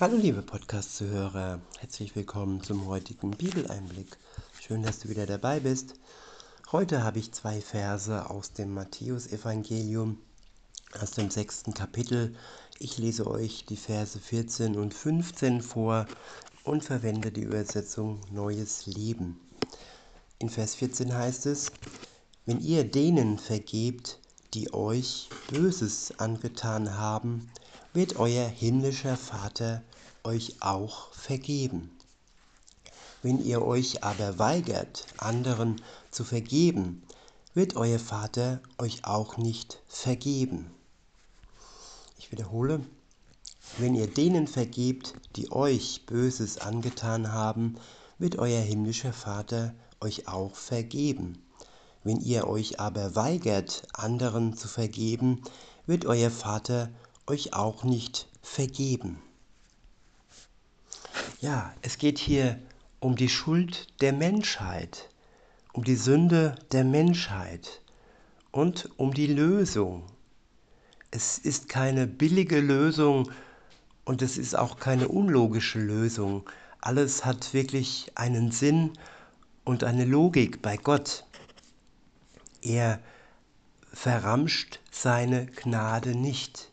Hallo liebe Podcast-Zuhörer, herzlich willkommen zum heutigen Bibeleinblick. Schön, dass du wieder dabei bist. Heute habe ich zwei Verse aus dem Matthäusevangelium, aus dem sechsten Kapitel. Ich lese euch die Verse 14 und 15 vor und verwende die Übersetzung Neues Leben. In Vers 14 heißt es, wenn ihr denen vergebt, die euch Böses angetan haben, wird euer himmlischer Vater euch auch vergeben. Wenn ihr euch aber weigert, anderen zu vergeben, wird euer Vater euch auch nicht vergeben. Ich wiederhole, wenn ihr denen vergebt, die euch Böses angetan haben, wird euer himmlischer Vater euch auch vergeben. Wenn ihr euch aber weigert, anderen zu vergeben, wird euer Vater euch auch nicht vergeben. Ja, es geht hier um die Schuld der Menschheit, um die Sünde der Menschheit und um die Lösung. Es ist keine billige Lösung und es ist auch keine unlogische Lösung. Alles hat wirklich einen Sinn und eine Logik bei Gott. Er verramscht seine Gnade nicht.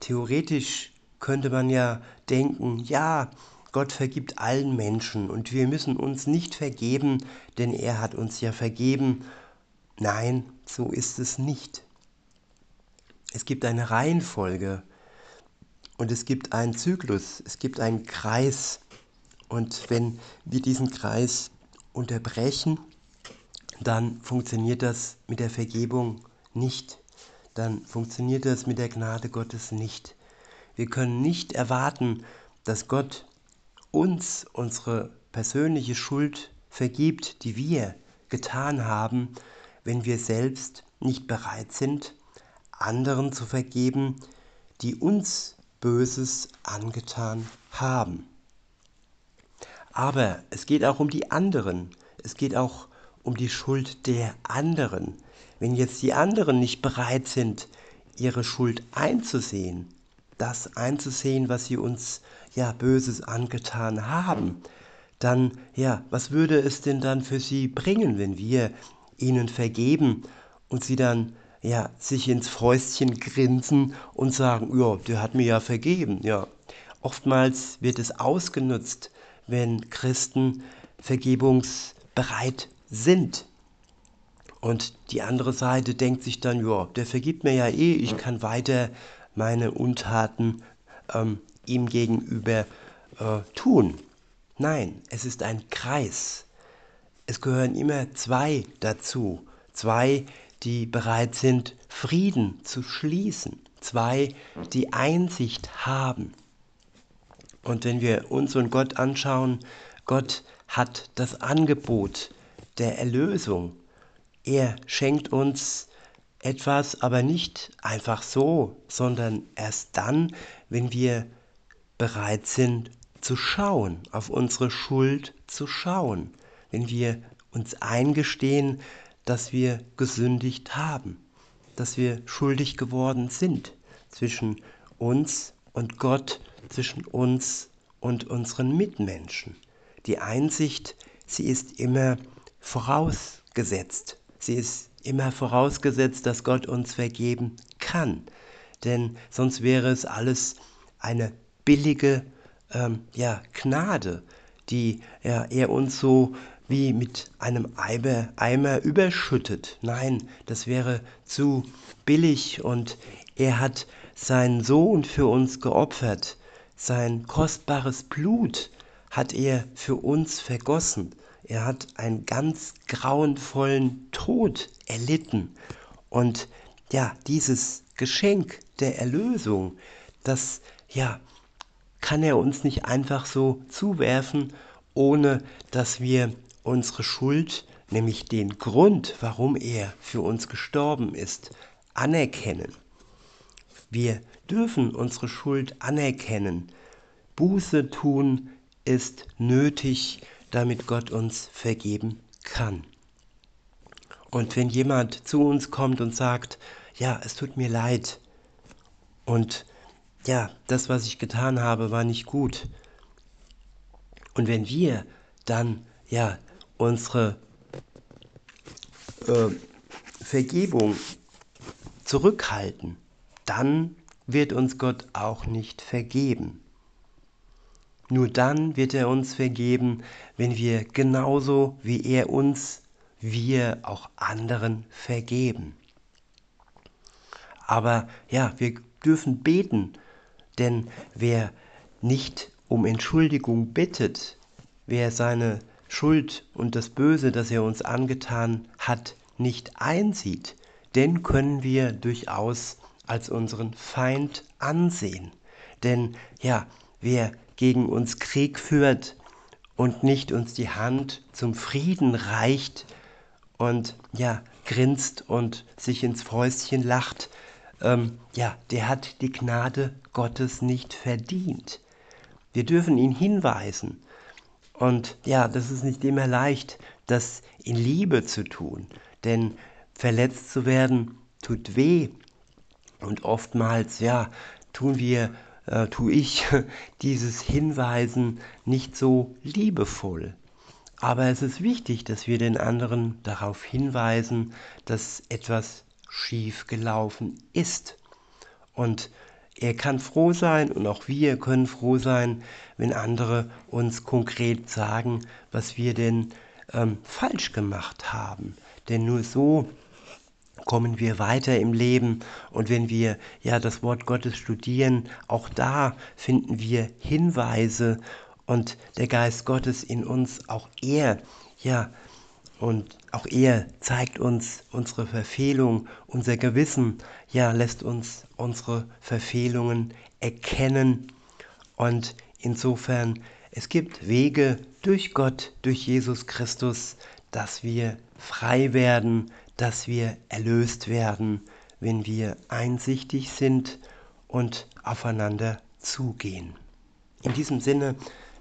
Theoretisch könnte man ja denken, ja, Gott vergibt allen Menschen und wir müssen uns nicht vergeben, denn er hat uns ja vergeben. Nein, so ist es nicht. Es gibt eine Reihenfolge und es gibt einen Zyklus, es gibt einen Kreis. Und wenn wir diesen Kreis unterbrechen, dann funktioniert das mit der Vergebung nicht. Dann funktioniert das mit der Gnade Gottes nicht. Wir können nicht erwarten, dass Gott uns unsere persönliche Schuld vergibt, die wir getan haben, wenn wir selbst nicht bereit sind, anderen zu vergeben, die uns Böses angetan haben. Aber es geht auch um die anderen. Es geht auch um die Schuld der anderen. Wenn jetzt die anderen nicht bereit sind, ihre Schuld einzusehen, das einzusehen, was sie uns ja Böses angetan haben, dann ja, was würde es denn dann für sie bringen, wenn wir ihnen vergeben und sie dann ja sich ins Fäustchen grinsen und sagen, ja, der hat mir ja vergeben, ja. Oftmals wird es ausgenutzt, wenn Christen vergebungsbereit sind. Und die andere Seite denkt sich dann, ja, der vergibt mir ja eh, ich kann weiter meine Untaten ähm, ihm gegenüber äh, tun. Nein, es ist ein Kreis. Es gehören immer zwei dazu. Zwei, die bereit sind, Frieden zu schließen. Zwei, die Einsicht haben. Und wenn wir uns und Gott anschauen, Gott hat das Angebot der Erlösung. Er schenkt uns etwas, aber nicht einfach so, sondern erst dann, wenn wir bereit sind zu schauen, auf unsere Schuld zu schauen, wenn wir uns eingestehen, dass wir gesündigt haben, dass wir schuldig geworden sind zwischen uns und Gott, zwischen uns und unseren Mitmenschen. Die Einsicht, sie ist immer vorausgesetzt. Sie ist immer vorausgesetzt, dass Gott uns vergeben kann. Denn sonst wäre es alles eine billige ähm, ja, Gnade, die ja, er uns so wie mit einem Eimer, Eimer überschüttet. Nein, das wäre zu billig und er hat seinen Sohn für uns geopfert. Sein kostbares Blut hat er für uns vergossen. Er hat einen ganz grauenvollen Tod erlitten. Und ja, dieses Geschenk der Erlösung, das ja kann er uns nicht einfach so zuwerfen, ohne dass wir unsere Schuld, nämlich den Grund, warum er für uns gestorben ist, anerkennen. Wir dürfen unsere Schuld anerkennen. Buße tun ist nötig, damit Gott uns vergeben kann. Und wenn jemand zu uns kommt und sagt, ja, es tut mir leid und ja, das, was ich getan habe, war nicht gut. Und wenn wir dann, ja, unsere äh, Vergebung zurückhalten, dann wird uns Gott auch nicht vergeben. Nur dann wird er uns vergeben, wenn wir genauso wie er uns, wir auch anderen vergeben. Aber ja, wir dürfen beten, denn wer nicht um Entschuldigung bittet, wer seine Schuld und das Böse, das er uns angetan hat, nicht einsieht, den können wir durchaus als unseren Feind ansehen. Denn ja, wer gegen uns Krieg führt und nicht uns die Hand zum Frieden reicht und ja, grinst und sich ins Fäustchen lacht, ähm, ja, der hat die Gnade Gottes nicht verdient. Wir dürfen ihn hinweisen. Und ja, das ist nicht immer leicht, das in Liebe zu tun. Denn verletzt zu werden tut weh. Und oftmals, ja, tun wir äh, tue ich dieses Hinweisen nicht so liebevoll. Aber es ist wichtig, dass wir den anderen darauf hinweisen, dass etwas schief gelaufen ist. Und er kann froh sein und auch wir können froh sein, wenn andere uns konkret sagen, was wir denn ähm, falsch gemacht haben. Denn nur so kommen wir weiter im Leben und wenn wir ja das Wort Gottes studieren, auch da finden wir Hinweise und der Geist Gottes in uns, auch er, ja, und auch er zeigt uns unsere Verfehlung, unser Gewissen, ja, lässt uns unsere Verfehlungen erkennen. Und insofern, es gibt Wege durch Gott, durch Jesus Christus, dass wir frei werden, dass wir erlöst werden, wenn wir einsichtig sind und aufeinander zugehen. In diesem Sinne,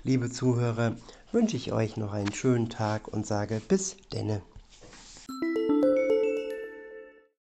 liebe Zuhörer, wünsche ich euch noch einen schönen Tag und sage bis denne.